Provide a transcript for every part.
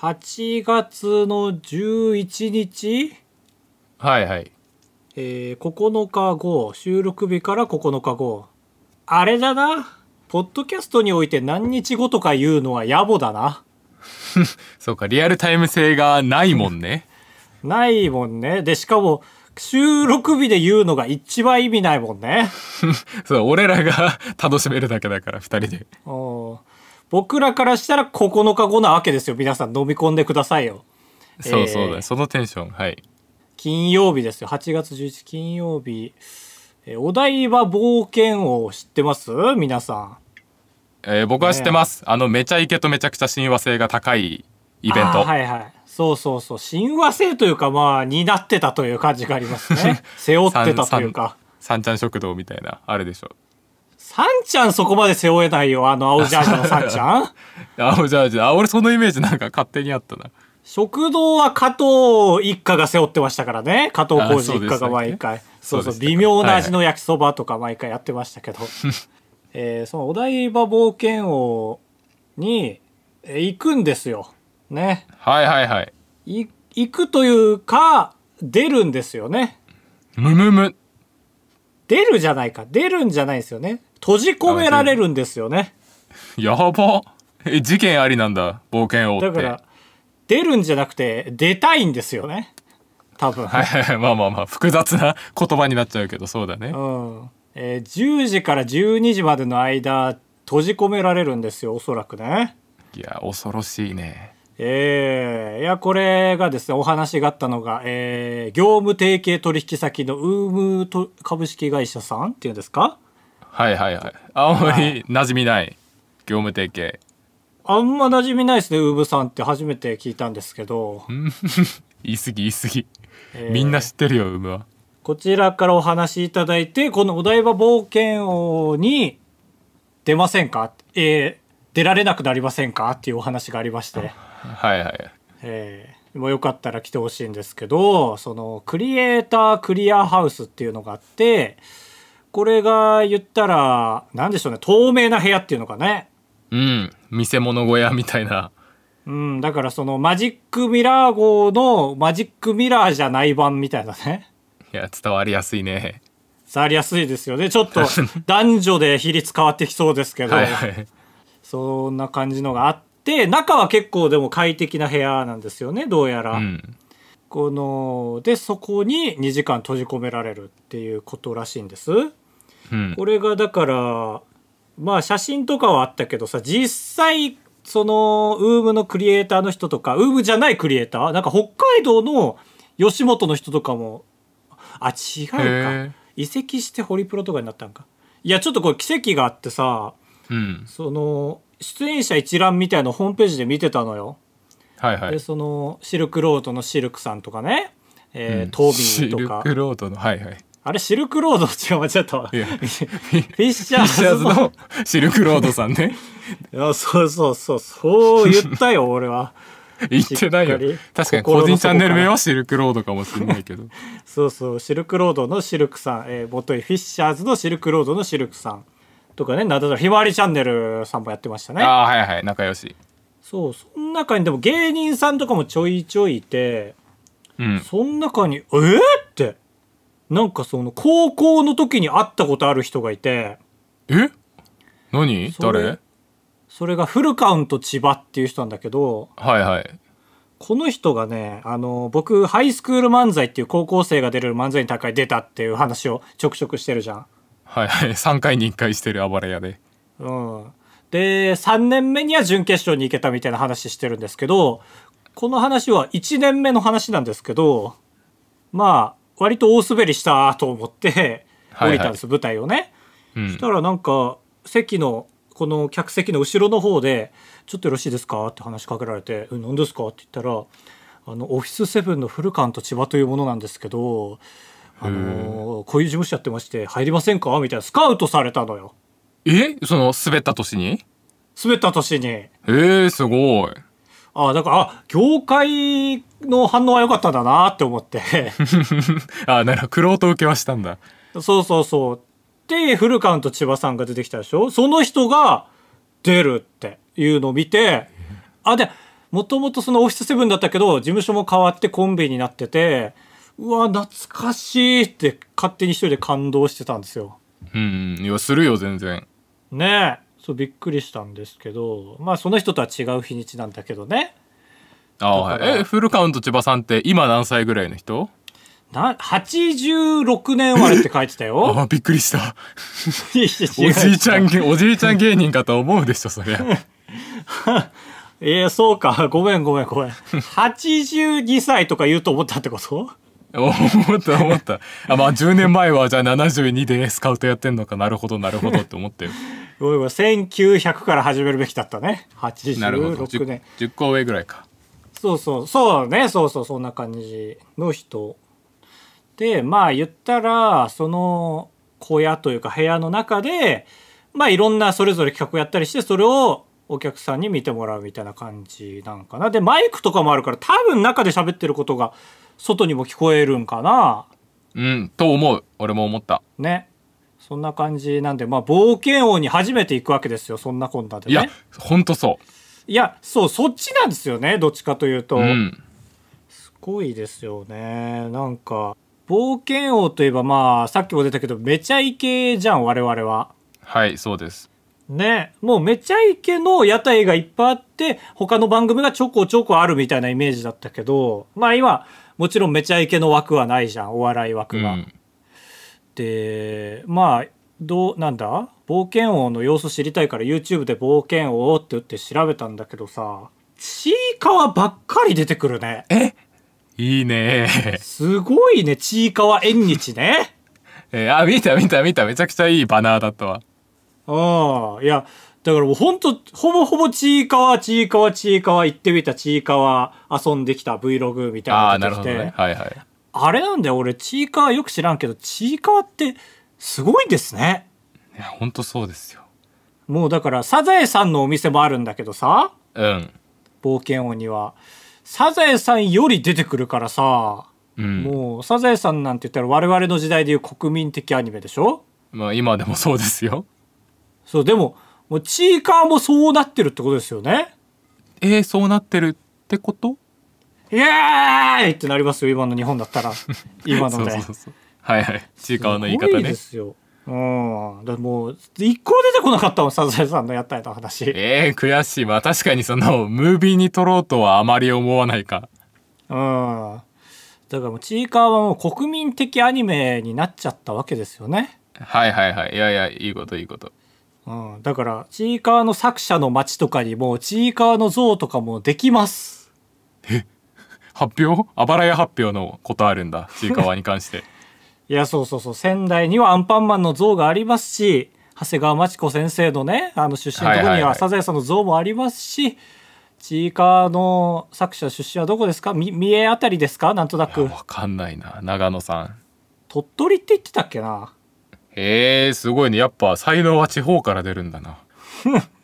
8月の11日、はいはい。えー、9日後、収録日から9日後。あれだな。ポッドキャストにおいて何日後とか言うのは野暮だな。そうか、リアルタイム性がないもんね。ないもんね。で、しかも、収録日で言うのが一番意味ないもんね。そう、俺らが楽しめるだけだから、二人で。うん僕らからしたら9日後なわけですよ。皆さん飲み込んでくださいよ。そうそうだ、えーそのテンション。はい。金曜日ですよ。8月11金曜日。えーお台場冒険王知ってます？皆さん。えー僕は知ってます。あの、めちゃイケとめちゃくちゃ親和性が高いイベント。はいはい。そうそうそう。親和性というか、まあ、担ってたという感じがありますね。背負ってたというか。三ちゃん食堂みたいな、あれでしょ。サンちゃんそこまで背負えないよ。あの青ジャージのサンちゃん。あ、じゃあ、じゃあ、俺そのイメージなんか勝手にあったな。食堂は加藤一家が背負ってましたからね。加藤浩次一家が毎回。そうそう微妙な味の焼きそばとか毎回やってましたけど。えーそのお台場冒険王に、えー行くんですよ。ね。はいはいはい。い行くというか、出るんですよね。むむむ。出るじゃないか。出るんじゃないですよね。閉じ込められるんですよね。やば。え、事件ありなんだ、冒険王って。だから、出るんじゃなくて、出たいんですよね。多分。はいはいはい。まあまあまあ、複雑な言葉になっちゃうけど、そうだね。うん。えー10時から12時までの間、閉じ込められるんですよ、おそらくね。いや、恐ろしいね。えー、いや、これがですね、お話があったのが、えー、業務提携取引先のウームと株式会社さんっていうんですかはいはいはい。あんまり馴染みない。業務提携。あんま馴染みないですね、ウームさんって初めて聞いたんですけど、言い過ぎ言い過ぎ。えーみんな知ってるよ、有無は。こちらからお話しいただいて、このお台場冒険王に出ませんか？えー出られなくなりませんか？っていうお話がありまして。はいはい。えーもうよかったら来てほしいんですけどそのクリエイタークリアハウスっていうのがあってこれが言ったら何でしょうね透明な部屋っていうのかねうん。見せ物小屋みたいな。うんだからそのマジックミラー号のマジックミラーじゃない版みたいなねいや、伝わりやすいね。触りやすいですよねちょっと 男女で比率変わってきそうですけど、はいはい。そんな感じのがあって中は結構でも快適な部屋なんですよねどうやら。うん。このでそこに2時間閉じ込められるっていうことらしいんですうん。これがだからまあ写真とかはあったけどさ実際そのウームのクリエイターの人とかウームじゃないクリエイターなんか北海道の吉本の人とかもあ違うかへ移籍してホリプロとかになったんかいやちょっとこれ奇跡があってさうん。その出演者一覧みたいのホームページで見てたのよではいはい。そのシルクロードのシルクさんとかね、えーうんトビシルーとかクロードの、はいはい。あれシルクロード違う間違ったわ フィッシャーズのシルクロードさんね。いやそうそうそうそう言ったよ俺は 言ってないよ。確かに個人チャンネル名底はシルクロードかもしれないけど。そうそうシルクロードのシルクさん、えー、元井フィッシャーズのシルクロードのシルクさんとかねなだひまわりチャンネルさんもやってましたねああ、はいはい。仲良し。そうその中にでも芸人さんとかもちょいちょいいてうん。その中に「えー?」なんかその高校の時に会ったことある人がいてえ？何？それ誰？それがフルカウント千葉っていう人なんだけどはいはい。この人がねあの僕ハイスクール漫才っていう高校生が出れる漫才大会出たっていう話をちょくちょくしてるじゃん。はいはい。3回に1回してる暴れ屋で。うん、で3年目には準決勝に行けたみたいな話してるんですけどこの話は1年目の話なんですけどまあ割と大滑りしたと思ってはいはい降りたんです、舞台をね。うんそしたらなんか席のこの客席の後ろの方で「ちょっとよろしいですか?」って話しかけられて「え何ですか?」って言ったら「あのオフィスセブンのフルカンと千葉というものなんですけど、あのこういう事務所やってまして入りませんか?」みたいなスカウトされたのよえ？その滑った年に？滑った年に。えー、すごい。あだからあ業界の反応は良かったんだなって思って あ、なるほど。ク受けはしたんだ。そうそうそうでフルカウント千葉さんが出てきたでしょ？その人が出るっていうのを見てあでもともとそのオフィスセブンだったけど、事務所も変わってコンビになってて、うわ、懐かしいって勝手に一人で感動してたんですよ。うんいやするよ全然ねえ。そう、びっくりしたんですけど、まあその人とは違う日にちなんだけどね。あはいえフルカウント千葉さんって今何歳ぐらいの人？な、86年生まれって書いてたよ。あびっくりしたおじいちゃんげおじいちゃん芸人かと思うでしょそりゃ いや、そうか。ごめんごめんごめん。82歳とか言うと思ったってこと？思った思ったあまあ10年前はじゃあ72でスカウトやってんのかなるほどなるほどって思ったよごめんごめん。1900から始めるべきだったね。なるほど86年 10, 10個上ぐらいかそうそう、そうね。そうそう、そんな感じの人。で、まあ言ったら、その小屋というか部屋の中で、まあいろんなそれぞれ企画やったりして、それをお客さんに見てもらうみたいな感じなんかな。で、マイクとかもあるから、多分中で喋ってることが外にも聞こえるんかな？うんと思う俺も思ったね。そんな感じなんで、まあ冒険王に初めて行くわけですよ。そんなこんなでいやね。ほんとそいや、そう、そっちなんですよね。どっちかというと。ううんすごいですよね。なんか、冒険王といえばまあ、さっきも出たけど、めちゃイケじゃん、我々は。はいそうですね。もうめちゃイケの屋台がいっぱいあって、他の番組がちょこちょこあるみたいなイメージだったけど、まあ今、もちろんめちゃイケの枠はないじゃん、お笑い枠が。うんで、まあ、どう、なんだ？冒険王の様子知りたいから YouTube で冒険王って打って調べたんだけどさ、ちいかわばっかり出てくるね。え？いいねすごいね、ちいかわ縁日ね。えーあ見た見た見ためちゃくちゃいいバナーだったわああ、いや、だからもうほんと、ほぼほぼちいかわ、ちいかわ、ちいかわ行ってみた、ちいかわ遊んできた Vlog みたいああなの出てきて、なるほどね。はいはい。あれなんだよ、俺、ちいかわよく知らんけど、ちいかわってすごいですね。いやほんとそうですよ。もうだから、サザエさんのお店もあるんだけどさ、うん。冒険王には。サザエさんより出てくるからさ、うん。もう、サザエさんなんて言ったら我々の時代でいう国民的アニメでしょ。まあ今でもそうですよ。そう、でも、もう、ちいかわもそうなってるってことですよね？えー、そうなってるってこと？イエーイってなりますよ、今の日本だったら。今ので。そうそうそうはいはいちいかわの言いすごい方ねですよ。うん。だもう、一個出てこなかったもん、サザエさんのやったやの話。えー、悔しいまあ確かにそのムービーに撮ろうとはあまり思わないかうん。だからもう、ちいかわはもう国民的アニメになっちゃったわけですよね。はいはいはいいやいやいいこといいことうん。だから、ちいかわの作者の街とかにも、ちいかわの像とかもできます。発表？あばらや発表のことあるんだ。ちいかわに関して。いや、そうそうそう。仙台にはアンパンマンの像がありますし、長谷川町子先生のね、あの出身のところにはサザエさんの像もありますし、ちいかわの作者出身はどこですか？み三重あたりですか？なんとないく。やわかんないな。長野さん。鳥取って言ってたっけな？へえすごいねやっぱ才能は地方から出るんだな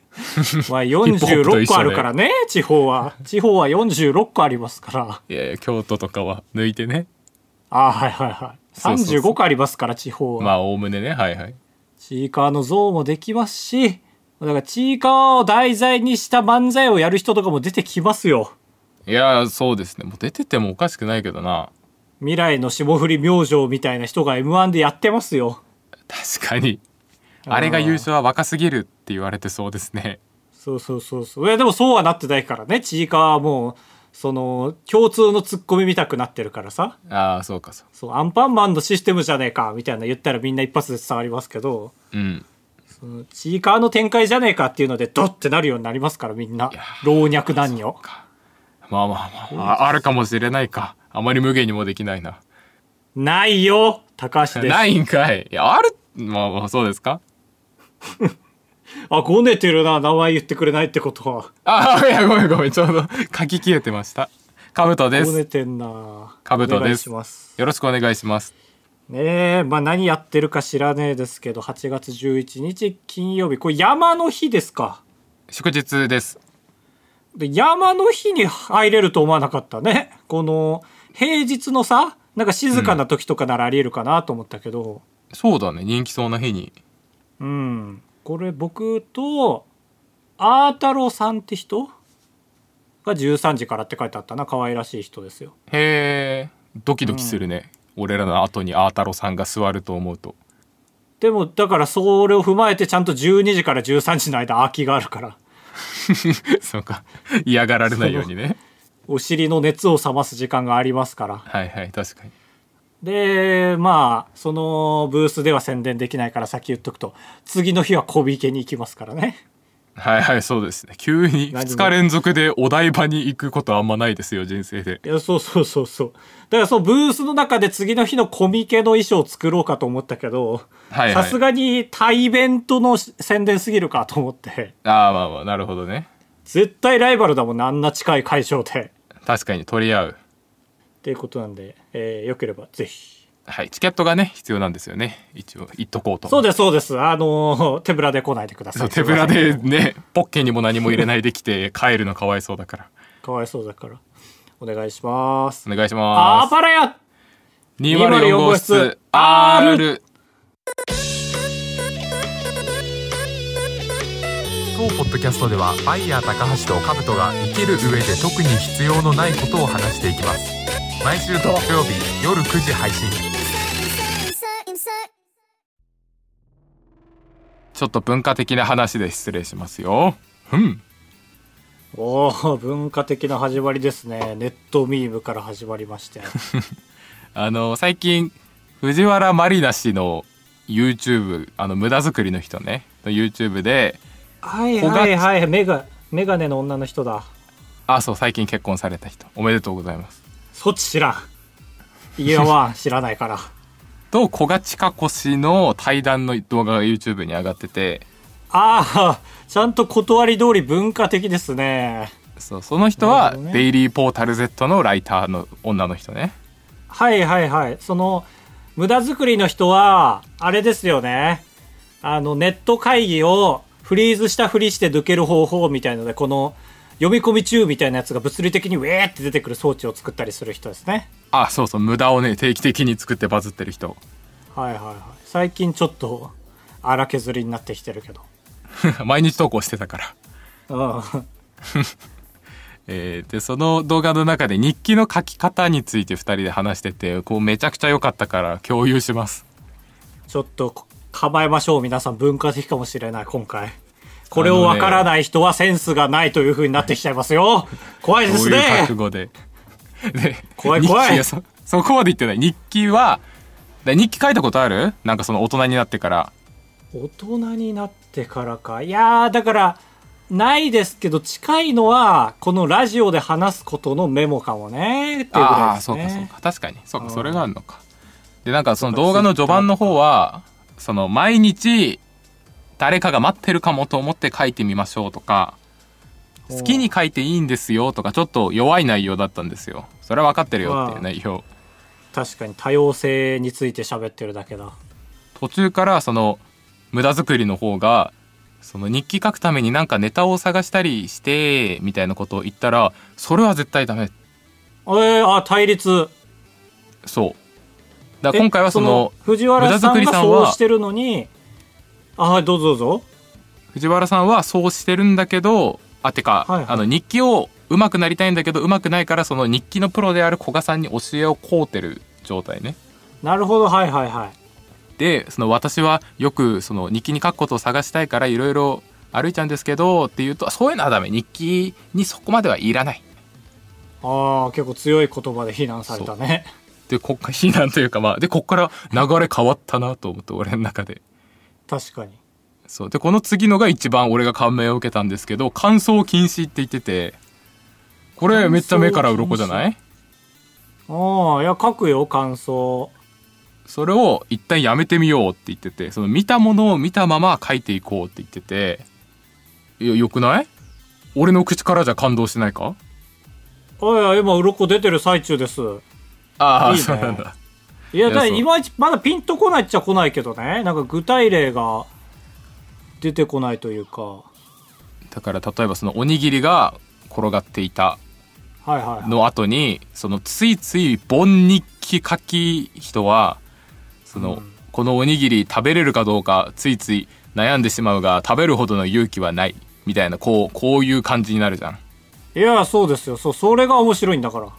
まあヒップホップと46一緒で個あるからね、地方は。地方は46個ありますから。いやいや京都とかは抜いてねああ、はいはいはい。そうそうそう35個ありますから、地方は。まあおおむねねはいはいちいかわの像もできますし、だからちいかわを題材にした漫才をやる人とかも出てきますよ。いやそうですねもう出ててもおかしくないけどな未来の霜降り明星みたいな人が M1 でやってますよ。確かにあれが優勝は若すぎるって言われてそうですねそうそうそうそう。いやでもそうはなってないからね。ちいかわはもう、その、共通のツッコミ見たくなってるからさ。ああそうかそうそう、アンパンマンのシステムじゃねえか、みたいな言ったらみんな一発で伝わりますけど、うんそのちいかわの展開じゃねえかっていうので、ドッてなるようになりますから、みんな。老若男女。まあまあまあああるかもしれないかあまり無限にもできないなないよ高橋です。ないんかいいやあるまあまあそうですか？あ、ごねてるな、名前言ってくれないってことは。あいやごめんごめんちょうど書き消えてましたかぶとでごねすてんな。かぶとです。よろしくお願いしますねえ、まあ何やってるか知らねえですけど、8月11日金曜日、これ山の日ですか？祝日ですで山の日に入れると思わなかったね。この平日のさ、なんか静かな時とかならありえるかなと思ったけど、そうだね。人気そうな日に。うん。これ僕と、アー太郎さんって人が13時からって書いてあったな。可愛らしい人ですよ。へえ。ドキドキするね、俺らの後にアータロさんが座ると思うと。でもだからそれを踏まえてちゃんと12時から13時の間空きがあるから。そうか。嫌がられないようにね。お尻の熱を冷ます時間がありますから。はいはい確かにでまあそのブースでは宣伝できないから先言っとくと次の日は小池に行きますからね。はいはいそうですね。急に2日連続でお台場に行くことあんまないですよ人生で。いやそうそうそうそう。だからそのブースの中で次の日のコミケの衣装を作ろうかと思ったけどさすがに対イベントの宣伝すぎるかと思って。ああまあまあなるほどね。絶対ライバルだもんねあんな近い会場で。確かに取り合う。っていうことなんで、えーよければぜひ。はいチケットがね必要なんですよね。一応言っとこうと。そうですそうです。あのー 手ぶらで来ないでくださそいう手ぶらでねポッケにも何も入れないできて 帰るのかわいそうだから。かわいそうだから。お願いします。お願いしあます。ーパラヤ。204号室 R 当ポッドキャストではバイヤー高橋とカブトが生きる上で特に必要のないことを話していきます毎週土曜日夜9時配信.ちょっと文化的な話で失礼しますよ。うん。おお文化的な始まりですね。ネットミームから始まりまして。あの最近藤原まりな氏の YouTube あの無駄作りの人ね。の YouTube ではい小はいはい。メガメガネの女の人だ。あそう最近結婚された人。おめでとうございますそっち知らん。イヤワン知らないから。と古賀千佳子氏の対談の動画が YouTube に上がってて。ああちゃんと断り通り文化的ですね。そうその人はね。デイリーポータル Z のライターの女の人ね。はいはいはい。その無駄作りの人はあれですよね。あのネット会議をフリーズしたふりして抜ける方法みたいのでこの読み込み中みたいなやつが物理的にウェーって出てくる装置を作ったりする人ですね。あそうそう。無駄をね定期的に作ってバズってる人。はいはいはい。最近ちょっと荒削りになってきてるけど。毎日投稿してたから。うん。えーでその動画の中で日記の書き方について2人で話しててこうめちゃくちゃ良かったから共有します。ちょっとこ構えましょう皆さん。文化的かもしれない今回これをわからない人はセンスがないという風になってきちゃいますよ。怖いでそういうすね。覚悟で。で怖い怖い。日記やそ そこまで言ってない。日記はだ日記書いたことある？なんかその大人になってから。大人になってからか。いやーだからないですけど近いのはこのラジオで話すことのメモかもね。っていうぐらいああですね。そうかそうか。確かに。そうかうん。それがあるのか。でなんかその動画の序盤の方はその毎日誰かが待ってるかもと思って書いてみましょうとか好きに書いていいんですよとかちょっと弱い内容だったんですよ。それは分かってるよっていう内容。確かに多様性について喋ってるだけだ。途中からその無駄作りの方がその日記書くためになんかネタを探したりしてみたいなことを言ったらそれは絶対ダメ。えー、あ対立。そう。だ今回はその藤原さん無駄作りがさんはそうしてるのにあはいどうぞどうぞ。藤原さんはそうしてるんだけどあてか、はいはい。あの日記を上手くなりたいんだけど上手くないからその日記のプロである古賀さんに教えを請うてる状態ね。なるほど。はいはいはい。でその私はよくその日記に書くことを探したいからいろいろ歩いちゃうんですけどっていうとそういうのはダメ日記にそこまではいらない。ああ結構強い言葉で非難されたね。でこっから非難というかまあでこっから流れ変わったなと思って俺の中で確かに。そう。でこの次のが一番俺が感銘を受けたんですけど乾燥禁止って言っててこれめっちゃ目から鱗じゃない？ああいや書くよ感想それを一旦やめてみようって言っててその見たものを見たまま書いていこうって言ってていやよくない？俺の口からじゃ感動してないか？あいや今鱗出てる最中です。ああいいね。そうなんだいやいまいちまだピンとこないっちゃ来ないけどね。なんか具体例が出てこないというか。はだから例えばそのおにぎりが転がっていたいはいはい。の後にそのついつい本日記書き人はその、うん。このおにぎり食べれるかどうかついつい悩んでしまうが食べるほどの勇気はないみたいなこうこういう感じになるじゃん。いやそうですよ。そうそれが面白いんだから。は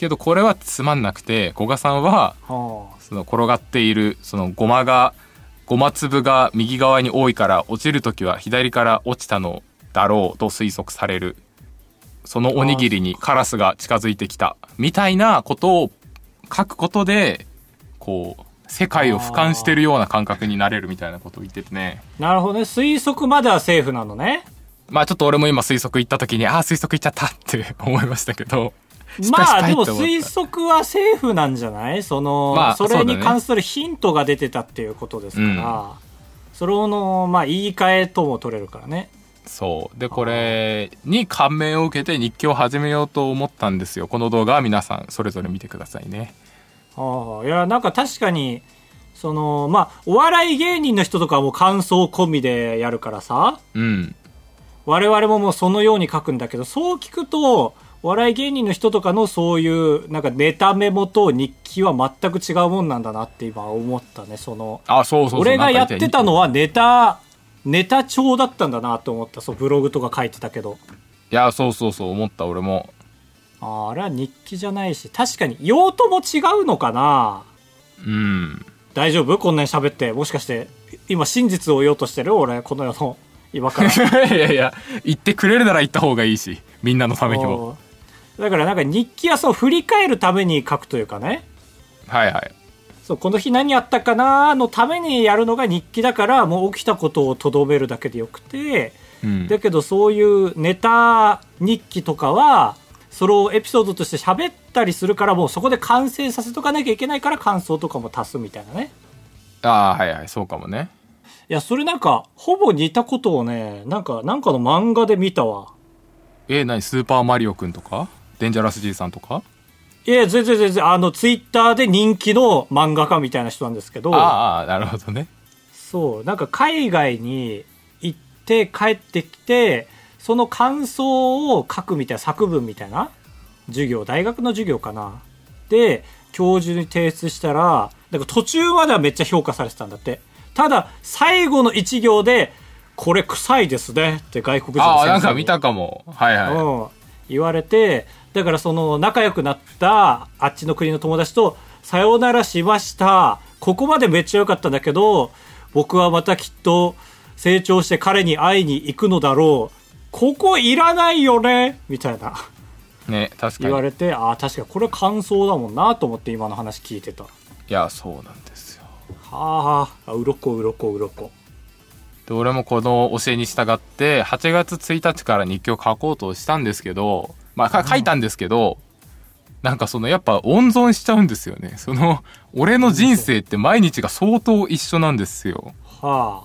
けどこれはつまんなくて古賀さんはあ。その転がっているそのごまがごま粒が右側に多いから落ちる時は左から落ちたのだろうと推測される。そのおにぎりにカラスが近づいてきた。みたいなことを書くことでこう世界を俯瞰してるような感覚になれるみたいなことを言っててね。なるほどね。推測まではセーフなのね。まあちょっと俺も今推測行った時にああ推測行っちゃったって思いましたけどまあでも推測はセーフなんじゃない？その、まあそれに関するヒントが出てたっていうことですから、それの、まあ、言い換えとも取れるからね。そう。でこれに感銘を受けて日記を始めようと思ったんですよ。この動画は皆さんそれぞれ見てくださいね。ああいやなんか確かにそのまあお笑い芸人の人とかはもう感想込みでやるからさ。うん。我々ももうそのように書くんだけどそう聞くとお笑い芸人の人とかのそういうなんかネタメモと日記は全く違うもんなんだなって今思ったね。そのあそうそうそう。俺がやってたのははネタネタ帳だったんだなと思った。そうブログとか書いてたけど。いやそうそうそう思った俺も。あーあれは日記じゃないし。確かに用途も違うのかな。うん。大丈夫？こんなに喋って。もしかして今真実を言おうとしてる？俺この世の今から。いやいや言ってくれるなら言った方がいいし。みんなのためにもだからなんか日記はそう振り返るために書くというかね。はいはい。そうこの日何やったかなのためにやるのが日記だからもう起きたことをとどめるだけでよくて。うん。だけどそういうネタ日記とかはそれをエピソードとして喋ったりするからもうそこで完成させとかなきゃいけないから感想とかも足すみたいなね。ああはいはいそうかもね。いやそれなんかほぼ似たことをね。なんかなんかの漫画で見たわ。え何？スーパーマリオくんとか？デンジャラス G さんとか？いや全然全然あのツイッターで人気の漫画家みたいな人なんですけど。ああなるほどね。そうなんか海外に行って帰ってきてその感想を書くみたいな作文みたいな授業大学の授業かな。で教授に提出したらなんか途中まではめっちゃ評価されてたんだって。ただ最後の一行で「これ臭いですね」って外国人のああんか見たかも。はいはい。うん、言われてだからその仲良くなったあっちの国の友達と「さよならしました。ここまでめっちゃ良かったんだけど僕はまたきっと成長して彼に会いに行くのだろう。ここいらないよね」みたいな。ね確か言わにれてああ確かにこれ感想だもんなと思って今の話聞いてた。はいやそうなんですよ。ああうろこうろこうろこで俺もこの教えに従って8月1日から日記を書こうとしたんですけどまあか書いたんですけど、なんかそのやっぱ温存しちゃうんですよね。その俺の人生って毎日が相当一緒なんですよ。は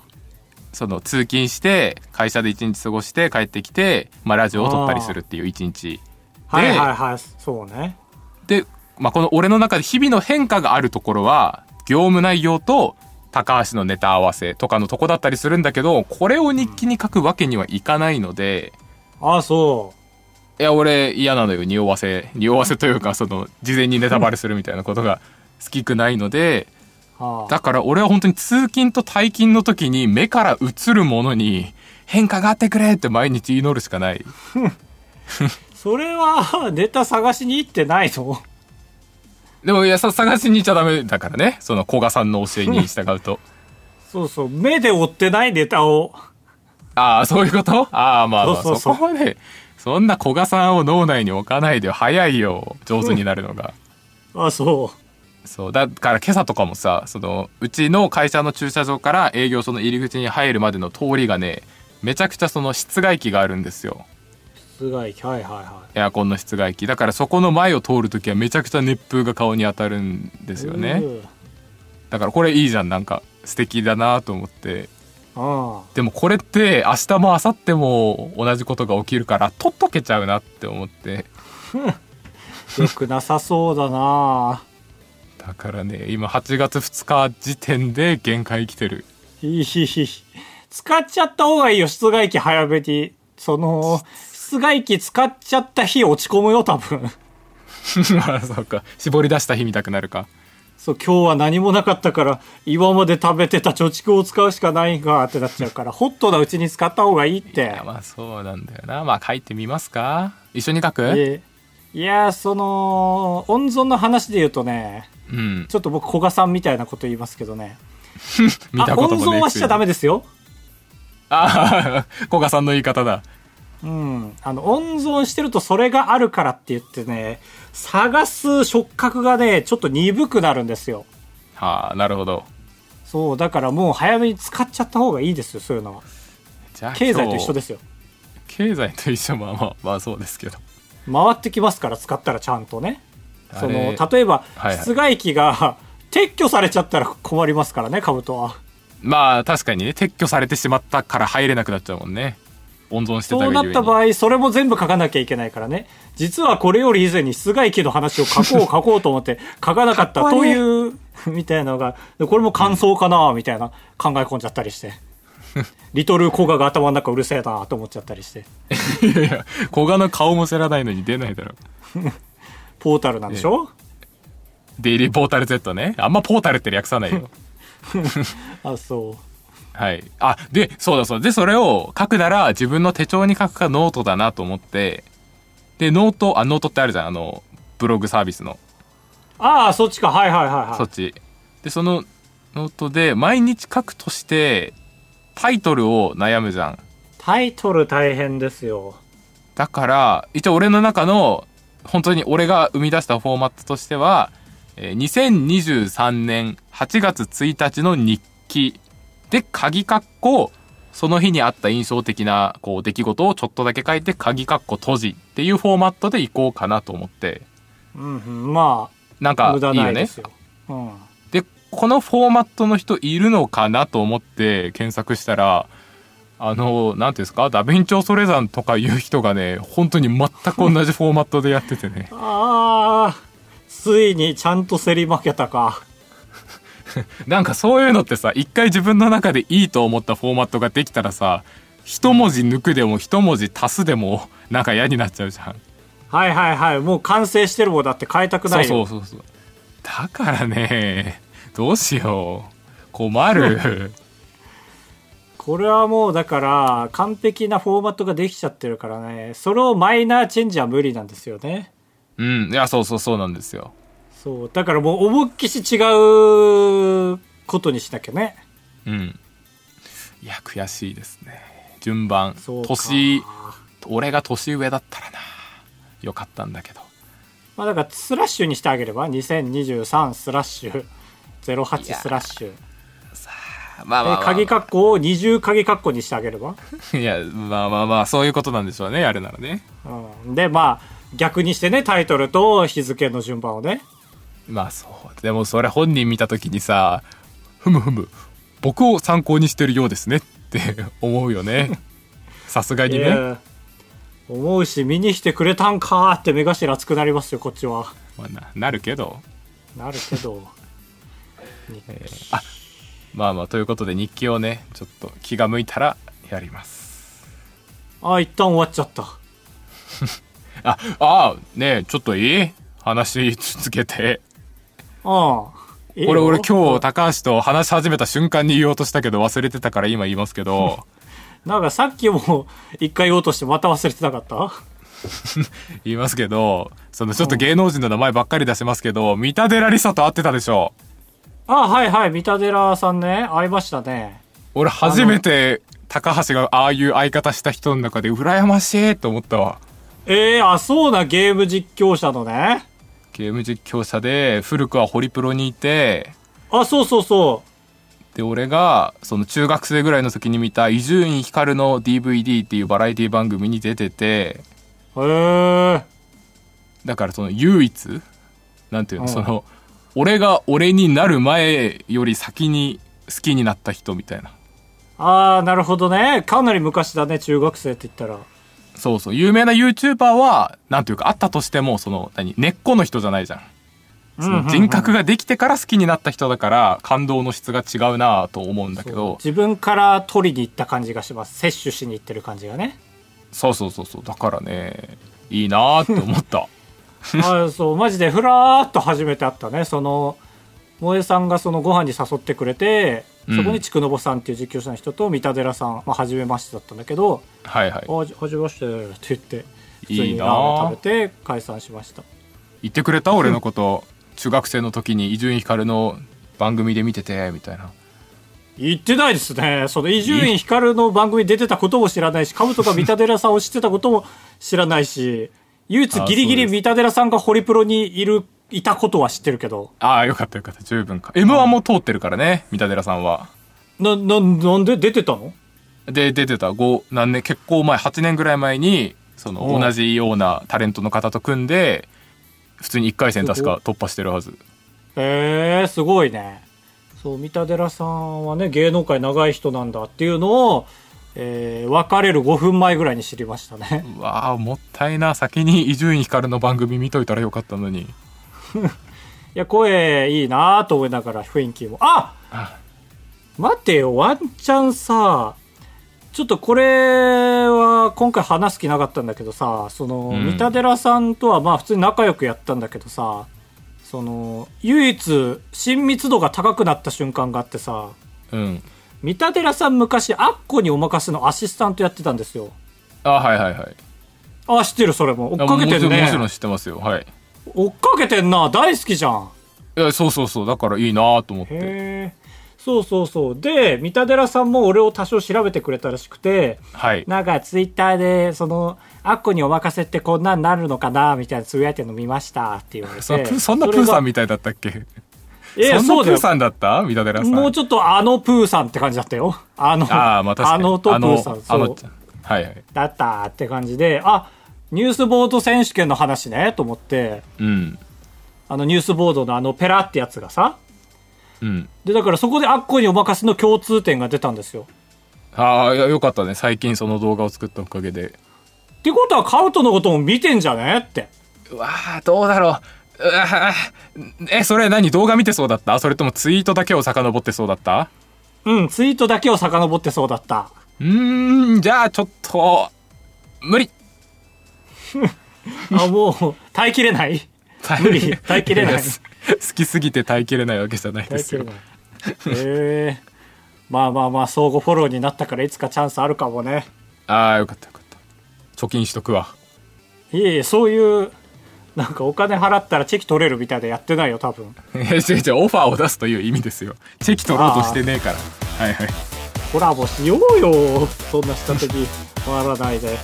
その通勤して会社で一日過ごして帰ってきて、まあ、ラジオを撮ったりするっていう一日。あはいではいはい。そうね。で、まあ、この俺の中で日々の変化があるところは業務内容と高橋のネタ合わせとかのとこだったりするんだけどこれを日記に書くわけにはいかないので、ああそいや俺嫌なのよ匂わせ。匂わせというかその事前にネタバレするみたいなことが好きくないのでうはあ。だから俺は本当に通勤と退勤の時に目から映るものに変化があってくれって毎日祈るしかない。それはネタ探しに行ってないの でもいやさ探しに行っちゃダメだからね。その古賀さんの教えに従うと。そうそう。目で追ってないネタを。ああそういうこと？ああまあまあそうそうそう。そこまでそんな古賀さんを脳内に置かないでよ早いよ。上手になるのが。あそう。そう。だから今朝とかもさそのうちの会社の駐車場から営業所の入り口に入るまでの通りがねめちゃくちゃその室外機があるんですよ。室外機。はいはいはエアコンの室外機。だからそこの前を通る時はめちゃくちゃ熱風が顔に当たるんですいよね。うん。だからこれいいじゃん。なんか素敵だなと思って。あでもこれって明日も明後日も同じことが起きるから取っとけちゃうなって思って。あよくなさそうだな。だからね今8月2日時点で限界来てる。ひひひ使っちゃった方がいいよ室外機早めに。その室外機使っちゃった日落ち込むよ多分。あそうか。絞り出した日見たくなるかそう今日は何もなかったから今まで食べてた貯蓄を使うしかないんかってなっちゃうからホットなうちに使った方がいいって。いやまあそうなんだよな。まあ書いてみますか。一緒に書く、え。いやその温存の話で言うとねうん。ちょっと僕古賀さんみたいなこと言いますけどね。見たこと温存はしちゃダメですよ。ああ古賀さんの言い方だうん、あの温存してるとそれがあるからって言ってね探す触覚がねちょっと鈍くなるんですよ。はあなるほど。そうだからもう早めに使っちゃった方がいいですよそういうのは。じゃあ経済と一緒でですよ。経済と一緒まあまあ まあそうですけど。回ってきますから使ったらちゃんとね。その例えば、はいはい。室外機が 撤去されちゃったら困りますからね兜は。まあ確かにね撤去されてしまったから入れなくなっちゃうもんね温存してたそうなった場合それも全部書かなきゃいけないからね。実はこれより以前に室外機の話を書こう書こうと思って書かなかったというみたいなのがでこれも感想かなみたいな考え込んじゃったりして。リトルコガが頭の中うるせえなと思っちゃったりして。いやいや古賀の顔も知らないのに出ないだろ。ポータルなんでしょ、デイリーポータル Z ね。あんまポータルって略さないよ。あそうはい。あでそうだそうだ。でそれを書くなら自分の手帳に書くかノートだなと思って。でノートあノートってあるじゃん。あのブログサービスの。ああそっちか。はいはいはいはい。そっち。でそのノートで毎日書くとしてタイトルを悩むじゃん。タイトル大変ですよ。だから一応俺の中の本当に俺が生み出したフォーマットとしてはえー2023年8月1日の日記で鍵括弧その日にあった印象的なこう出来事をちょっとだけ書いて鍵括弧閉じっていうフォーマットでいこうかなと思って。うん、うん、まなんかいいよね。うん。でこのフォーマットの人いるのかなと思って検索したらあの何ていうんですかダヴィンチョ・ソレザンとかいう人がね本当に全く同じフォーマットでやっててね。ああついにちゃんと競り負けたか なんかそういうのってさ一回自分の中でいいと思ったフォーマットができたらさ一文字抜くでも一文字足すでもなんか嫌になっちゃうじゃん。はいはいはい。もう完成してるもんだって変えたくなそうそうそうそう。だからねどうしよう。困る。これはもうだから完璧なフォーマットができちゃってるからね。それをマイナーチェンジは無理なんですよね。うん。いやそうそうそうなんですよそう。だからもう思いっきし違うことにしなきゃね。うん。いや悔しいですね。順番。年俺が年上だったらな。よかったんだけど。まあだからスラッシュにしてあげれば2023スラッシュ08スラッシュ。まあで鍵括弧を二重鍵括弧にしてあげれば、いやまあまあまあそういうことなんでしょうねやるならね。うん、でまあ逆にしてねタイトルと日付の順番をねまあそう。でもそれ本人見た時にさふむふむ僕を参考にしてるようですねって 思うよね。さすがにね、思うし見に来てくれたんかって目頭熱くなりますよこっちは。まあ、ななるけど。なるけど。あまあまあということで日記をねちょっと気が向いたらやります。あ一旦終わっちゃった。ああねえちょっといい？話続けてああ。俺俺今日高橋と話し始めた瞬間に言おうとしたけど忘れてたから今言いますけど。なんかさっきも一回言おうとしてまた忘れてなかった？言いますけどそのちょっと芸能人の名前ばっかり出しますけど三田寺理沙と会ってたでしょ。あはいはい。三田寺さんね。会いましたね。俺初めて高橋がああいう相方した人の中で羨ましいと思ったわ。えー、あそうなゲーム実況者のねゲーム実況者で古くはホリプロにいてあそうそうそで俺がその中学生ぐらいの時に見た伊集院光の DVD っていうバラエティ番組に出ててうへえだからその唯一なんていうの、うんその俺が俺になる前より先に好きになった人みたいなああなるほどねかなり昔だね中学生って言ったらそうそう。有名な YouTuber はなんていうかあったとしてもその何？根っこの人じゃないじゃん。その人格ができてから好きになった人だから感動の質が違うなと思うんだけど。自分から取りに行った感じがします。摂取しに行ってる感じがね。そうそうそうそう。だからねいいなって思った。あそう。マジでふらーっと初めて会ったね。その萌えさんがそのご飯に誘ってくれてうん。そこに筑信さんっていう実況者の人と三田寺さん、まあ、初めましてだったんだけどはいはい「あはじめまして」って言って普通にラーメンあ食べて解散しました。言ってくれた俺のこと 中学生の時に伊集院光の番組で見ててみたいな。言ってないですね。その伊集院光の番組に出てたことも知らないし カブとか三田寺さんを知ってたことも知らないし唯一ギリギリ三田寺さんがホリプロにいるいたことは知ってるけど。ああよかったよかった。十分か。m 1も通ってるからね三田寺さんは。なななんで？出てたの？で出てた。5何年？結構前8年ぐらい前にそのうん。同じようなタレントの方と組んで普通に1回戦確か突破してるはず。へえすごいね。そう三田寺さんはね芸能界長い人なんだっていうのを、えー別れる5分前ぐらいに知りましたね。うわあもったいな。先に伊集院光の番組見といたらよかったのにいや声いいなと思いながら雰囲気も。ああ。待てよワンチャンさちょっとこれは今回話す気なかったんだけどさその、うん。三田寺さんとはまあ普通に仲良くやったんだけどさその唯一親密度が高くなった瞬間があってさうん。三田寺さん昔アッコにお任せのアシスタントやってたんですよ。あはいはいはい。あ知ってるそれも。追っかけてるあもちろん知ってますよ。はい追っかけてんな。大好きじゃん。いやそうそうそう。だからいいなと思って。へえそうそうそう。で三田寺さんも俺を多少調べてくれたらしくてはい。なんかツイッターでそのアッコにお任せってこんなんなるのかなみたいなつぶやいてるの見ましたって言われて。そ そんなプーさんみみたいだったっけ？えそんそうだよなプーさんだった？三田寺さん。もうちょっとあのプーさんって感じだったよ。あのああまあ確かに。あのとプーさんあそうのはいはい。だったって感じであニュースボード選手権の話ねと思って。うん。あのニュースボードのあのペラってやつがさ。うん。でだからそこでアッコにお任せの共通点が出たんですよ。ああよかったね。最近その動画を作ったおかげで。ってことはカウトのことも見てんじゃねって。うわーどうだろう。うわーえそれ何？動画見てそうだった？それともツイートだけを遡ってそうだった？うんツイートだけを遡ってそうだった。うーんじゃあちょっと無理 あもう耐えきれない？無理。耐えきれない。やす好きすぎて耐えきれないわけじゃないですよ。耐ええ。まあまあまあ相互フォローになったからいつかチャンスあるかもね。ああよかったよかった。貯金しとくわ。いえいえそういうなんかお金払ったらチェキ取れるみたいでやってないよ多分。いや違う違うオファーを出すという意味ですよ。チェキ取ろうとしてねえから。はいはい。コラボしようよ。そんな下手に。回らないで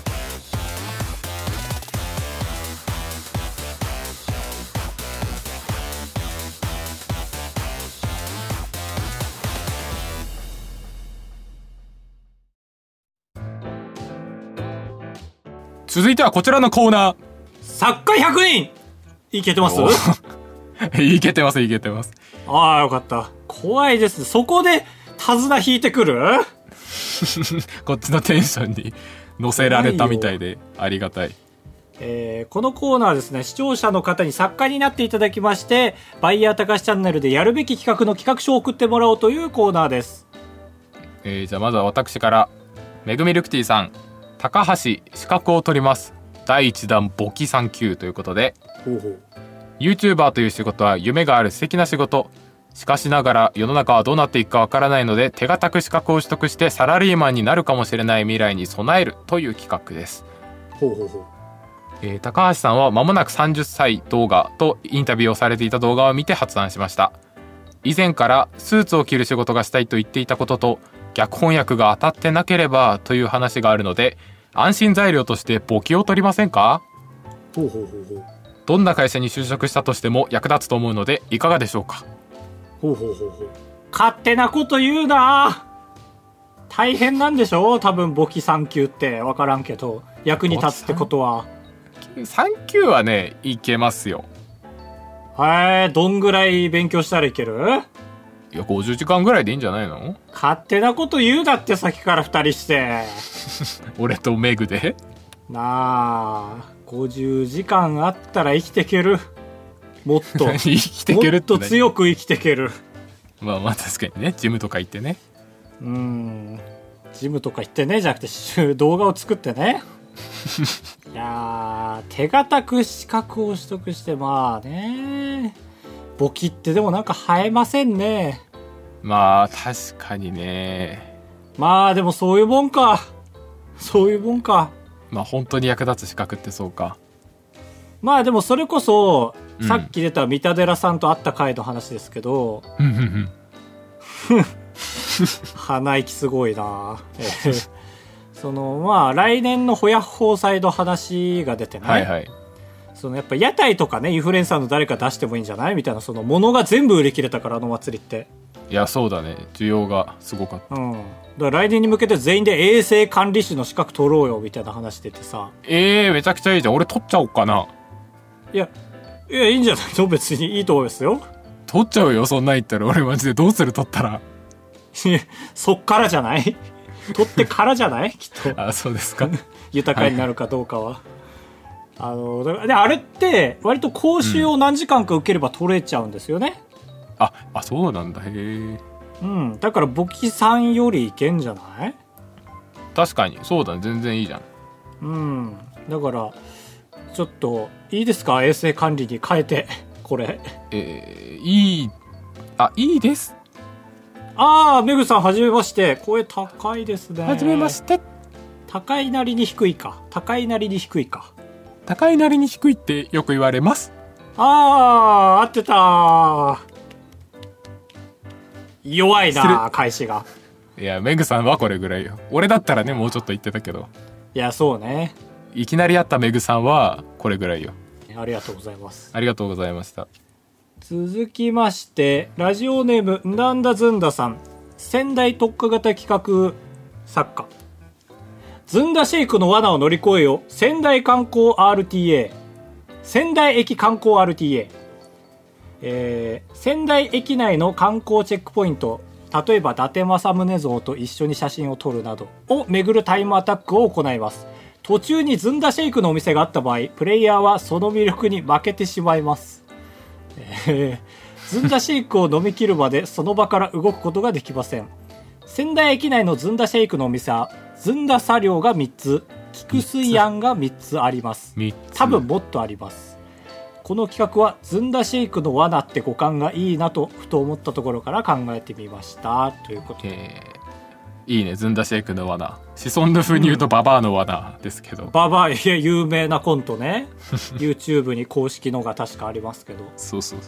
続いてはこちらのコーナ作家100人。いけてます？ー。いけてますいけてます。ああよかった。怖いです。そこで手綱引いてくる？こっちのテンションに乗せられたみたいでありがたい。えーこのコーナーはですね視聴者の方に作家になっていただきましてバイヤー高橋チャンネルでやるべき企画の企画書を送ってもらおうというコーナーです。えーじゃあまずは私から。めぐみルクティさん高橋資格を取ります。第1弾簿記3級ということで。ほうほう。YouTuber という仕事は夢がある素敵な仕事。しかしながら世の中はどうなっていくかわからないので手堅く資格を取得してサラリーマンになるかもしれない未来に備えるという企画です、ほうほうほう。えー高橋さんは間もなく30歳動画とインタビューをされていた動画を見て発案しました。以前からスーツを着る仕事がしたいと言っていたことと逆翻訳が当たってなければという話があるので安心材料として簿記を取りませんか？ほうほうほうほう。どんな会社に就職したとしても役立つと思うのでいかがでしょうか？ほうほうほうほう。勝手なこと言うな。大変なんでしょ多分簿記3級って。分からんけど。役に立つってことは。3級はねいけますよ。へえどんぐらい勉強したらいける？いや50時間ぐらいでいいんじゃないの？勝手なこと言うなってさっきから2人して。俺とメグで？なあ50時間あったら生きていける。もっと。生きていけるもっと何強く生きていける。まあまあ確かにね。ジムとか行ってね。うん。ジムとか行ってねじゃなくてし動画を作ってね。いやー手堅く資格を取得してまあね簿記ってでもなんか生えませんね。まあ確かにね。まあでもそういうもんか。そういうもんか。まあ本当に役立つ資格ってそうか。まあでもそれこそ、うん。さっき出た三田寺さんと会った回の話ですけどうんうんうん。鼻息すごいな。え ーそのまあ来年のホヤッホーサイド話が出てね、はいはいそのやっぱ屋台とかねインフルエンサーの誰か出してもいいんじゃない？みたいなその物が全部売り切れたからあの祭りって。いやそうだね。需要がすごかった。うん。だから来年に向けて全員で衛生管理士の資格取ろうよみたいな話出てさ。ええめちゃくちゃいいじゃん。俺取っちゃおうかな。いやいやいいんじゃない？の別にいいと思いますよ。取っちゃうよそんなん言ったら。俺マジでどうする取ったら。そっからじゃない？取ってからじゃない？きっと。あそうですか。豊かになるかどうかは、あのであれって割と講習を何時間か受ければ取れちゃうんですよね。ああそうなんだ。へえ。うん、だから簿記さんよりいけんじゃない？確かに。そうだね。全然いいじゃん。うん。だからちょっといいですか？衛生管理に変えて これ。えー、いいあいいです。ああメグさんはじめまして。声高いですね。はじめまして。高いなりに低いか。高いなりに低いか高いなりに低いってよく言われます。ああ合ってた弱い失な返しが。いやメグさんはこれぐらいよ。俺だったらねもうちょっと言ってたけど。いやそうね。いきなり会ったメグさんはこれぐらいよ。ありがとうございます。ありがとうございました。続きましてラジオネームんだんだずんださん。仙台特化型企画作家ずんだシェイクの罠を乗り越えよ仙台観光 RTA 仙台駅観光 RTA えー仙台駅内の観光チェックポイント。例えば伊達政宗像と一緒に写真を撮るなど。を巡るタイムアタックを行います。途中にずんだシェイクのお店があった場合プレイヤーはその魅力に負けてしまいます。えーずんだシェイクを飲み切るまでその場から動くことができません。仙台駅内のずんだシェイクのお店はずんだ茶寮が3つ菊水庵が3つあります。3つ。多分もっとあります。この企画はずんだシェイクの罠って五感がいいなとふと思ったところから考えてみました。ということで。えー、いいね。ずんだシェイクの罠。シソンヌ風に言うとババアの罠ですけど、ババアいや有名なコントね。YouTube に公式のが確かありますけど。そうそう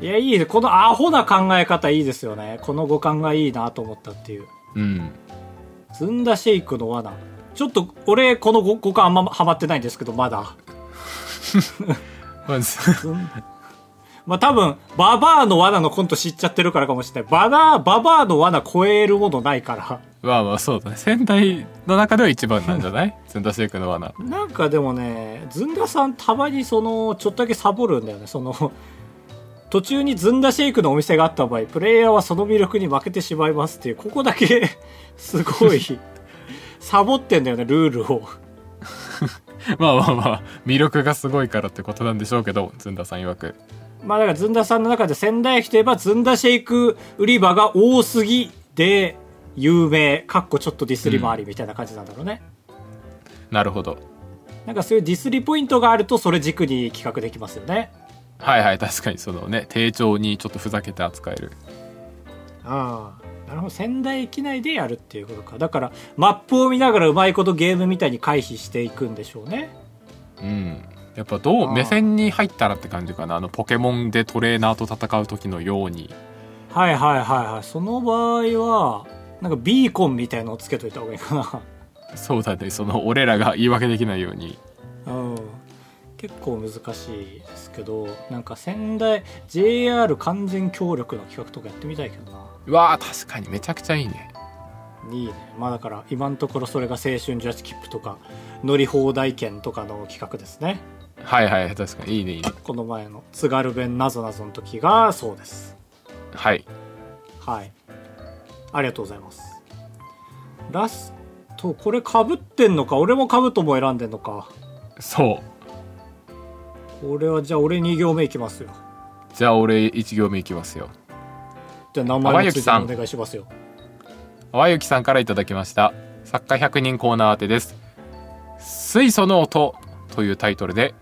いやいいね。このアホな考え方いいですよね。この五感がいいなと思ったっていう。うんずんだシェイクの罠。ちょっと俺この五五感あんまハマってないんですけどま だ。まあ多分ババアの罠のコント知っちゃってるからかもしれない。ババアババアの罠超えるものないから。まあまあそうだね。仙台の中では一番なんじゃない？ずんだシェイクの罠。なんかでもねずんださんたまにそのちょっとだけサボるんだよね。その途中にずんだシェイクのお店があった場合プレイヤーはその魅力に負けてしまいますっていうここだけすごい。サボってんだよねルールを。まあまあまあ魅力がすごいからってことなんでしょうけどずんださん曰く。まあだからずんださんの中で仙台駅といえばずんだシェイク売り場が多すぎで有名かっこちょっとディスりもありみたいな感じなんだろうね、なるほど。なんかそういうディスりポイントがあるとそれ軸に企画できますよね。はいはい確かにそのね丁重にちょっとふざけて扱える。ああなるほど。仙台駅内でやるっていうことか。だからマップを見ながらうまいことゲームみたいに回避していくんでしょうね。うん。やっぱどう目線に入ったらって感じかな。あのポケモンでトレーナーと戦う時のように。はいはいはいはい。その場合はなんかビーコンみたいのをつけといた方がいいかな。そうだね。その俺らが言い訳できないように。うん。結構難しいですけどなんか仙台 JR 完全協力の企画とかやってみたいけどなうわー確かにめちゃくちゃいいね。いいね。まあだから今のところそれが青春ジャッジ切符とか乗り放題券とかの企画ですね。はいはい確かにいいねいいね。この前の津軽弁なぞなぞの時がそうです。はい。はい。ありがとうございます。ラストこれかぶってんのか？俺もかぶとも選んでんのか。そう。これはじゃあ俺2行目いきますよ。じゃあ俺1行目いきますよじゃあ名前もついてお願いしますよ。淡雪さん。からいただきました。作家100人コーナー宛てです。水素の音というタイトルで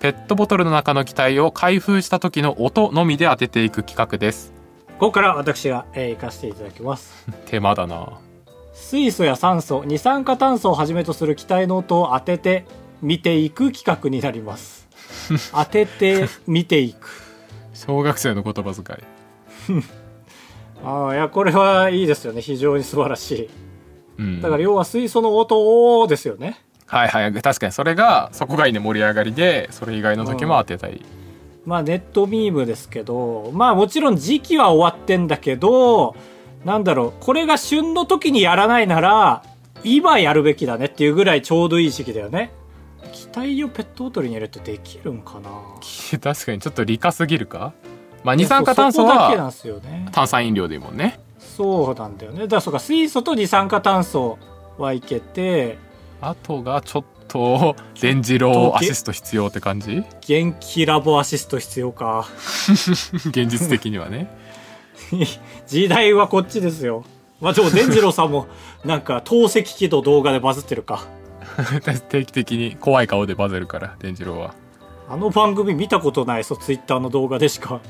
ペットボトルの中の気体を開封した時の音のみで当てていく企画です。ここから私が、えー行かせていただきます。手間だな。水素や酸素二酸化炭素をはじめとする気体の音を当てて見ていく企画になります。当てて見ていく。小学生の言葉遣い ああいやこれはいいですよね。非常に素晴らしい。うん。だから要は水素の音をですよね。はいはい。確かにそれがそこがいいね盛り上がりでそれ以外の時も当てたい、まあネットミームですけどまあもちろん時期は終わってんだけどなんだろうこれが旬の時にやらないなら今やるべきだねっていうぐらいちょうどいい時期だよね。気体をペットボトルに入れるってできるんかな。確かにちょっと理科すぎるか？まあ二酸化炭素そこだけなんはですよね。炭酸飲料でいいもんね。そうなんだよね。だからそうか水素と二酸化炭素はいけてあとがちょっと電磁炉アシスト必要って感じ？元気ラボアシスト必要か。現実的にはね。時代はこっちですよ。まあでも伝次郎さんも なんか透析機の動画でバズってるか。定期的に怖い顔でバズるから電磁炉は。あの番組見たことないそうツイッターの動画でしか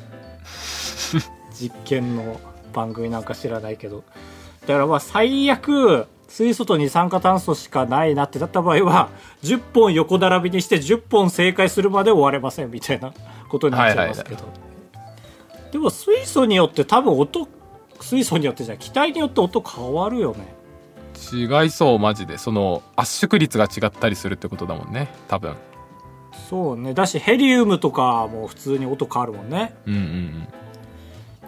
実験の番組なんか知らないけど。だからまあ最悪水素と二酸化炭素しかないなってなった場合は10本横並びにして10本正解するまで終われませんみたいなことになっちゃいますけど、でも水素によって多分音水素によってじゃ気体によって音変わるよね。違いそうマジで。その圧縮率が違ったりするってことだもんね。多分。そうね。だしヘリウムとかも普通に音変わるもんね。うんうんうん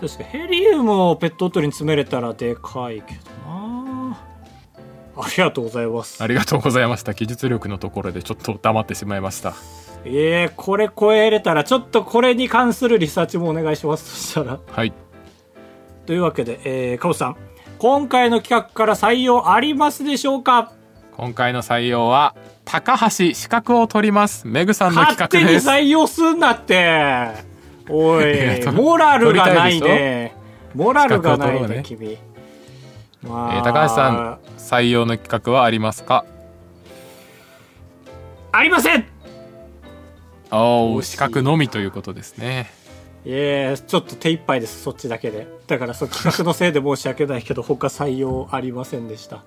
確かヘリウムをペットボトルに詰めれたらでかいけどな。ありがとうございます。ありがとうございました。技術力のところでちょっと黙ってしまいました。えー、これ超えれたらちょっとこれに関するリサーチもお願いします。そしたら。はい。というわけでえー、カブさん。今回の企画から採用ありますでしょうか？今回の採用は高橋資格を取ります。メグさんの勝手に企画です。採用すんなっておい モラルがないね。モラルがないね資格を取ろうね君えまー高橋さん採用の企画はありますか？ありません！おお資格のみということですね。いえちょっと手一杯ですそっちだけで。だからそう企画のせいで申し訳ないけど 他採用ありませんでした。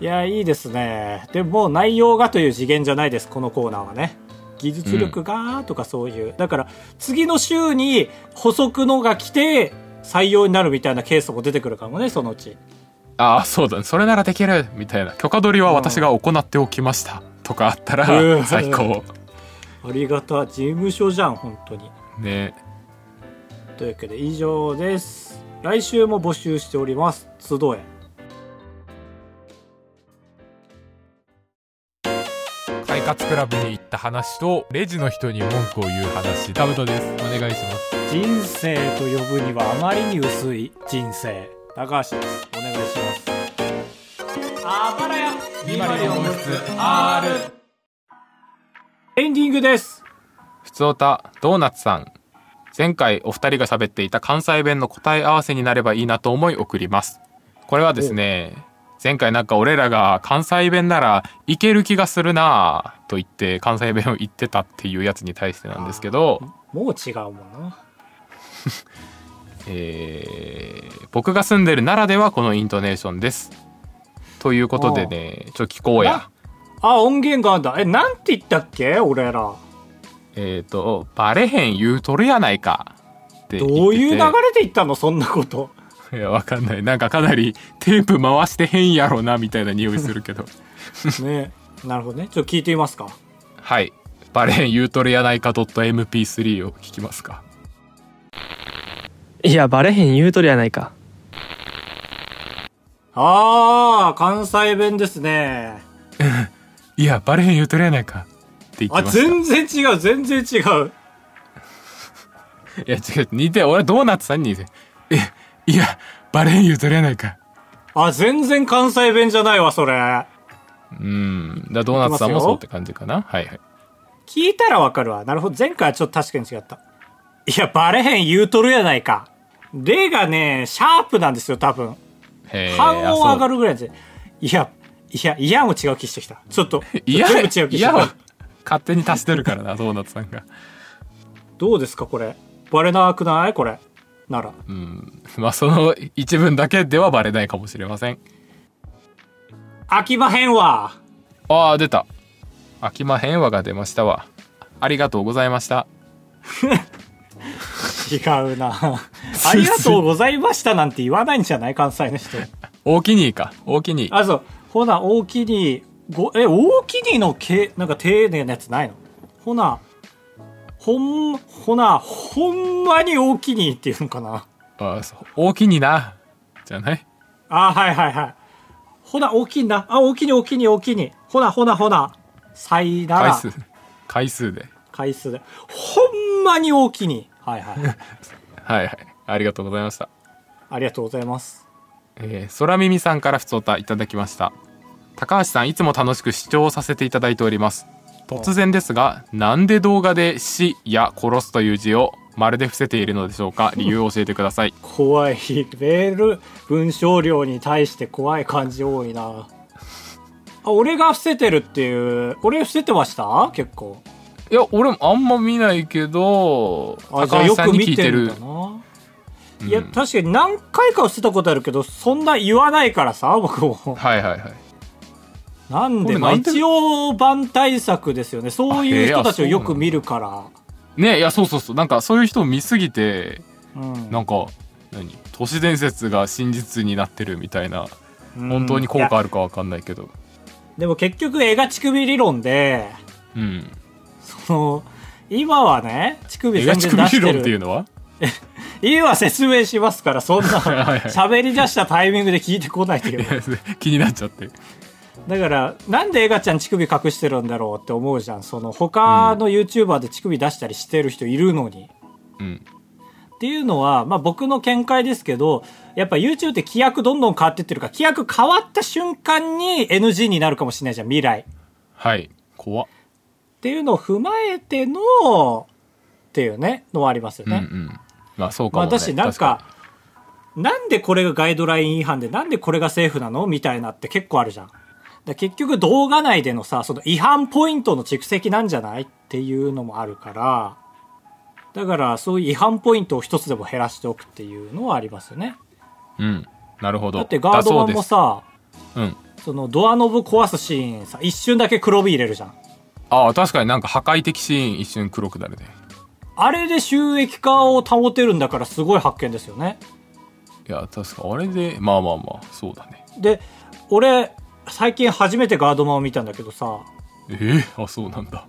いやいいですね。でも内容がという次元じゃないですこのコーナーはね技術力がとかそういう、だから次の週に補足のが来て採用になるみたいなケースも出てくるかもねそのうち。ああそうだね。それならできる。みたいな許可取りは私が行っておきました。とかあったらうん。最高。ありがた事務所じゃん本当に。ね。というわけで以上です。来週も募集しております。集え快活クラブに行った話とレジの人に文句を言う話。ダブトです。お願いします。人生と呼ぶにはあまりに薄い人生。高橋です。お願いします。あばらやエンディングです。ふつおたドーナツさん。前回お二人が喋っていた関西弁の答え合わせになればいいなと思い送ります。これはですね前回なんか俺らが関西弁ならいける気がするなぁと言って関西弁を言ってたっていうやつに対してなんですけど。もう違うもんな。えー僕が住んでる奈良ではこのイントネーションです。ということでねちょっと聞こうや。あ音源があんだ。えなんて言ったっけ？俺ら。えっ、とバレへん言うとるやないか。って。どういう流れで言ったの？そんなこといやわかんない。なんかかなりテープ回してへんやろなみたいな匂いするけど。ね。なるほどね。ちょっと聞いてみますか。はい。バレへん言うとるやないか .mp3 を聞きますか。いや、バレへん言うとるやないか。ああ関西弁ですね。いやバレへん言うとるやないか。って言ってあました。全然違う。全然違う。いや違う。似て俺ドーナツさんに似て。えいやバレへん言うとるやないかあ全然関西弁じゃないわそれうんだドーナツさんもそうって感じかな？はいはい聞いたらわかるわ。なるほど。前回はちょっと確かに違った。いや、バレへん言うとるやないか。例がね、シャープなんですよ、多分。半音上がるるぐらいで。いや、いや、いやも違う気してきた。ちょっと、いや全部違う気してきた。勝手に足してるからなドーナツさんがどうですかこれバレなくない？これなら。うん。まあその一文だけではバレないかもしれません。飽きまへんわああ出た。秋間変話が出ましたわ。ありがとうございました。違うな。ありがとうございましたなんて言わないんじゃない関西の人。大きにか。大きにあそう。ほな大きにごえ大きにのけなんか丁寧なやつないの？ほなほんほなほんまに大きにっていうのかな。あそう大きになじゃない？あはいはいはい。ほな大きいな。あ大きに大きに大きに。ほなほなほな。さいなら。回数。回数で。回数で。ほんまに大きに。はいはい。はいはい。ありがとうございました。ありがとうございます。えー、空耳さんからふつおたいただきました。高橋さんいつも楽しく視聴させていただいております突然ですがなんで動画で「死」や「殺す」という字を丸で伏せているのでしょうか？理由を教えてください。怖い。メール文章量に対して怖い感じ多いな。あ俺が伏せてるっていう俺伏せてました？結構。いや俺もあんま見ないけどあじゃあ高橋さんに聞よく見いてる。いや確かに何回か伏せたことあるけどそんな言わないからさ僕も。はいはいはいなんでまあ一応版対策ですよね。そういう人たちをよく見るから。ねいやそうそうそう。なんかそういう人を見すぎてうん。なんか何？都市伝説が真実になってるみたいなうん。本当に効果あるかわかんないけど。でも結局絵が乳首理論でうん。その今はね乳首映画全乳首理論っていうのは？今説明しますからそんな喋り出したタイミングで聞いてこないでよいや気になっちゃってだからなんでエガちゃん乳首隠してるんだろうって思うじゃん。その他の YouTuber で乳首出したりしてる人いるのに、うん。っていうのは、まあ、僕の見解ですけどやっぱ YouTube って規約どんどん変わってってるから規約変わった瞬間に NG になるかもしれないじゃん未来。はい。怖っ。っていうのを踏まえてのっていうねのはありますよね、うんうん。まあそうかも、ね、まあだしなん確かなんでこれがガイドライン違反でなんでこれがセーフなの？みたいなって結構あるじゃんだから結局動画内でのさその違反ポイントの蓄積なんじゃないっていうのもあるからだからそういう違反ポイントを一つでも減らしておくっていうのはありますよね。うん。なるほど。だってガードマンもさうん。そのドアノブ壊すシーンさ一瞬だけ黒火入れるじゃん。ああ確かになんか破壊的シーン一瞬黒くなるね。あれで収益化を保てるんだからすごい発見ですよね。いや確かあれでまあまあまあそうだね。で俺最近初めてガードマンを見たんだけどさ。えー、あそうなんだ。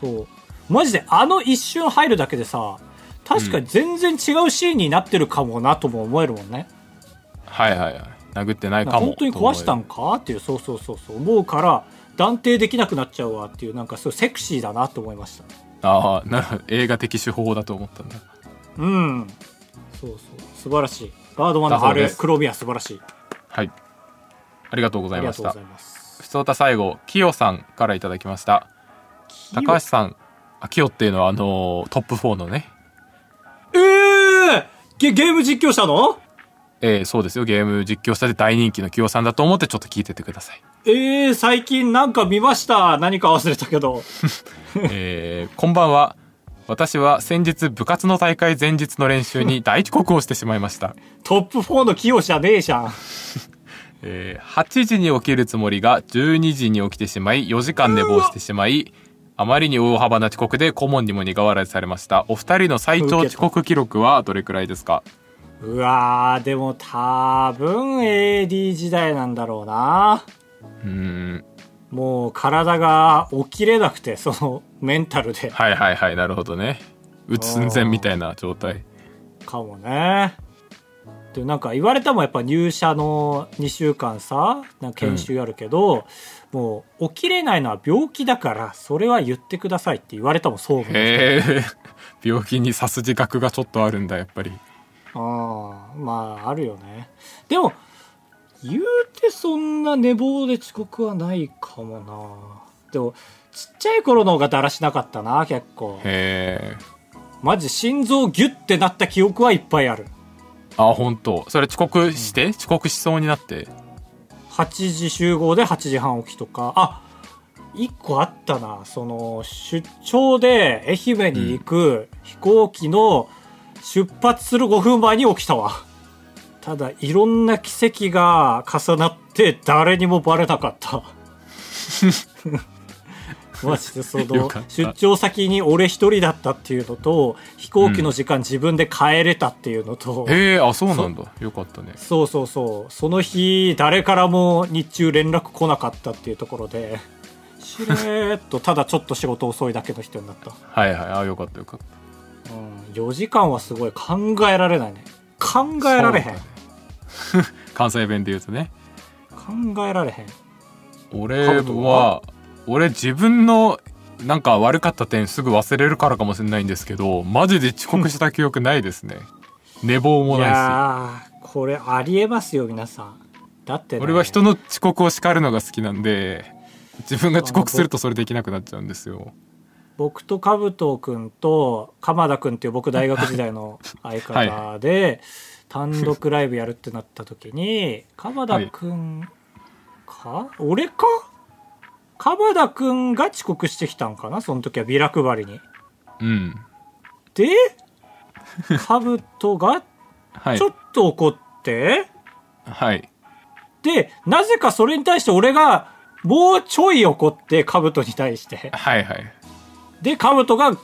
そう。マジであの一瞬入るだけでさ確かに全然違うシーンになってるかもなとも思えるもんね、はいはいはい。殴ってないかもか本当に壊したんとか？っていう。そうそうそうそう。思うから断定できなくなっちゃうわっていうなんかすごいセクシーだなと思いました。ああなるほど。映画的手法だと思ったんだ。うん。そうそう。素晴らしい。ガードマンのあれだそうです黒ビア素晴らしい。はいありがとうございました。ふつおた最後きよさんからいただきました。高橋さんあきよっていうのはあのートップ4のね。えー、ゲゲーム実況したの？えー、そうですよ。ゲーム実況者で大人気のきよさんだと思ってちょっと聞いててください。えー、最近なんか見ました？何か忘れたけど。えーこんばんは。私は先日部活の大会前日の練習に大遅刻をしてしまいました、トップ4の器用じゃねえじゃん えー8時に起きるつもりが12時に起きてしまい4時間寝坊してしまいあまりに大幅な遅刻で顧問にも苦笑いされました。お二人の最長遅刻記録はどれくらいですか？うわーでも多分 AD 時代なんだろうな。うーん。もう体が起きれなくてそのメンタルで。はいはいはいなるほどね。うつ寸前みたいな状態。かもねでなんか言われたもんやっぱ入社の2週間さなんか研修やるけど、もう起きれないのは病気だからそれは言ってくださいって言われたもん総務にへえ。病気に刺す自覚がちょっとあるんだやっぱり。ああまああるよね。でも言うてそんな寝坊で遅刻はないかもな。でもちっちゃい頃の方がだらしなかったな結構。へえ。マジ心臓ギュッてなった記憶はいっぱいあるあ本当。それ遅刻して、遅刻しそうになって？8時集合で8時半起きとか。あ一個あったな。その出張で愛媛に行く飛行機の出発する5分前に起きたわ。ただいろんな奇跡が重なって誰にもバレなかった マジでその出張先に俺一人だったっていうのと飛行機の時間自分で帰れたっていうのと、へえあそうなんだ。よかったね。そうそうそう。その日誰からも日中連絡来なかったっていうところでしれーっとただちょっと仕事遅いだけの人になった、はいはい。あよかったよかった。うん、4時間はすごい考えられないね。考えられへん、ね。関西弁で言うとね。考えられへん。俺は？俺自分のなんか悪かった点すぐ忘れるからかもしれないんですけどマジで遅刻した記憶ないですね。寝坊もいないやーこれありえますよ皆さん。だって、ね、し俺は人の遅刻を叱るのが好きなんで自分が遅刻するとそれできなくなっちゃうんですよ。僕とカブト君と鎌田君っていう僕大学時代の 相方で、単独ライブやるってなった時に鎌田君か、俺か？鎌田君が遅刻してきたんかな？その時はビラ配りに。うん。でカブトがはい。ちょっと怒って、はい。でなぜかそれに対して俺がもうちょい怒ってカブトに対して。はいはい。で、カブトが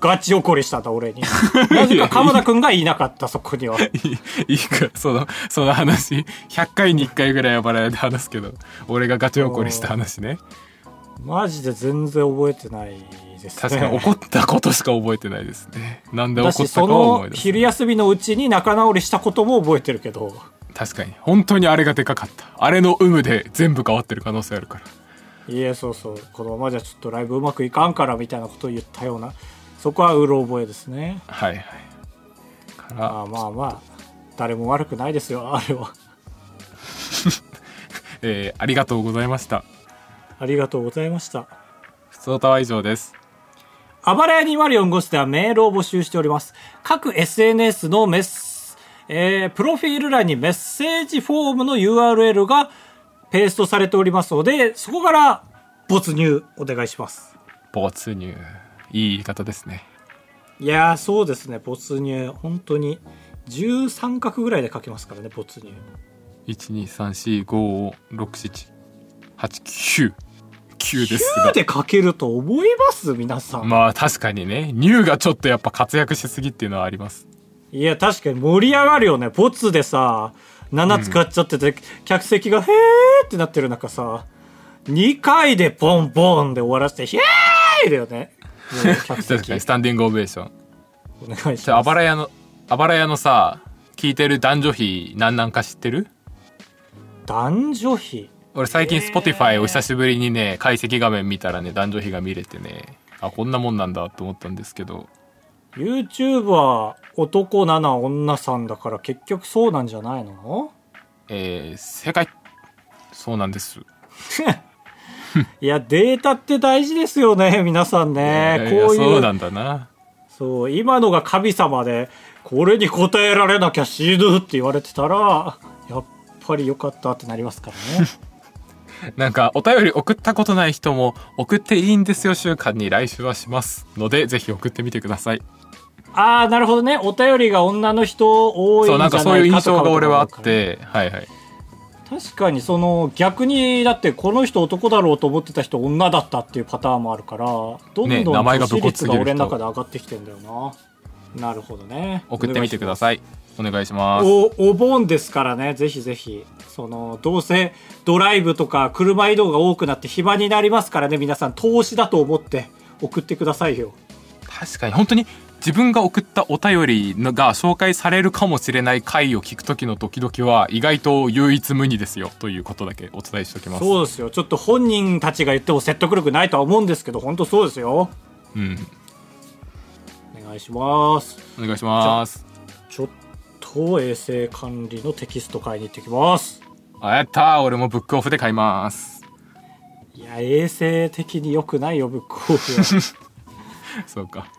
ガチ怒りしたんだ、俺に。なぜか鎌田くんがいなかった、そこには。いいいいかそのその話。100回に1回ぐらいはバラエで話すけど俺がガチ怒りした話ねマジで全然覚えてないですね。確かに怒ったことしか覚えてないですねなんで怒ったかそは思い出すの昼休みのうちに仲直りしたことも覚えてるけど。確かに本当にあれがでかかったあれの有無で全部変わってる可能性あるからいえ、そうそう。このままじゃちょっとライブうまくいかんから、みたいなことを言ったような。そこはうろ覚えですね。はいはいからまあまあまあ。誰も悪くないですよ、あれは。えーありがとうございましたありがとうございました。ふつおたは以上ですあばらや204号室ではメールを募集しております。各 SNS のメス、えー、プロフィール欄にメッセージフォームの URL がペーストされておりますので、そこから没入お願いします。没入いい言い方ですねいやー、そうですね、没入。本当に。13画ぐらいで書けますからね、没入。123456789ですがで書けると思います？皆さん。まあ確かにねニューがちょっとやっぱ活躍しすぎっていうのはありますいや、確かに盛り上がるよね。ボツでさ、7使っちゃってて、客席がへーってなってる中さ、2回でポンポンで終わらせて、ヒェーイだよね。確席かにスタンディングオベーションお願いします。ばら屋のあばら屋のさ聞いてる男女比何なんか知ってる？男女比？俺最近 Spotify を久しぶりにね解析画面見たらね男女比が見れてねあこんなもんなんだと思ったんですけど YouTube は男7女3だから結局そうなんじゃないの？えー、正解そうなんです いや、データって大事ですよね、皆さんね。こういう。そうなんだなそう、今のが神様で、これに答えられなきゃ死ぬって言われてたら、やっぱり良かったってなりますからね。なんかお便り送ったことない人も送っていいんですよ週間に来週はしますのでぜひ送ってみてください。ああ、なるほどね。お便りが女の人多いんじゃなそうないんかそういう印象が俺はあってはいはい。確かにその逆にだってこの人男だろうと思ってた人女だったっていうパターンもあるからどんどんね名前が俺の中で上がってきてんだよな。なるほどね。送ってみてくだいさいお願いします。おお盆ですからね。ぜひぜひ。そのどうせドライブとか車移動が多くなって暇になりますからね。皆さん投資だと思って送ってくださいよ。確かに。本当に自分が送ったお便りのが紹介されるかもしれない回を聞く時のドキドキは意外と唯一無二ですよ。ということだけお伝えしておきます。そうですよ。ちょっと本人たちが言っても説得力ないとは思うんですけど本当そうですよ。うん。お願いします。お願いしますと衛生管理のテキスト買いに行ってきます。あやったー。俺もブックオフで買います。いや衛生的に良くないよブックオフは。そうか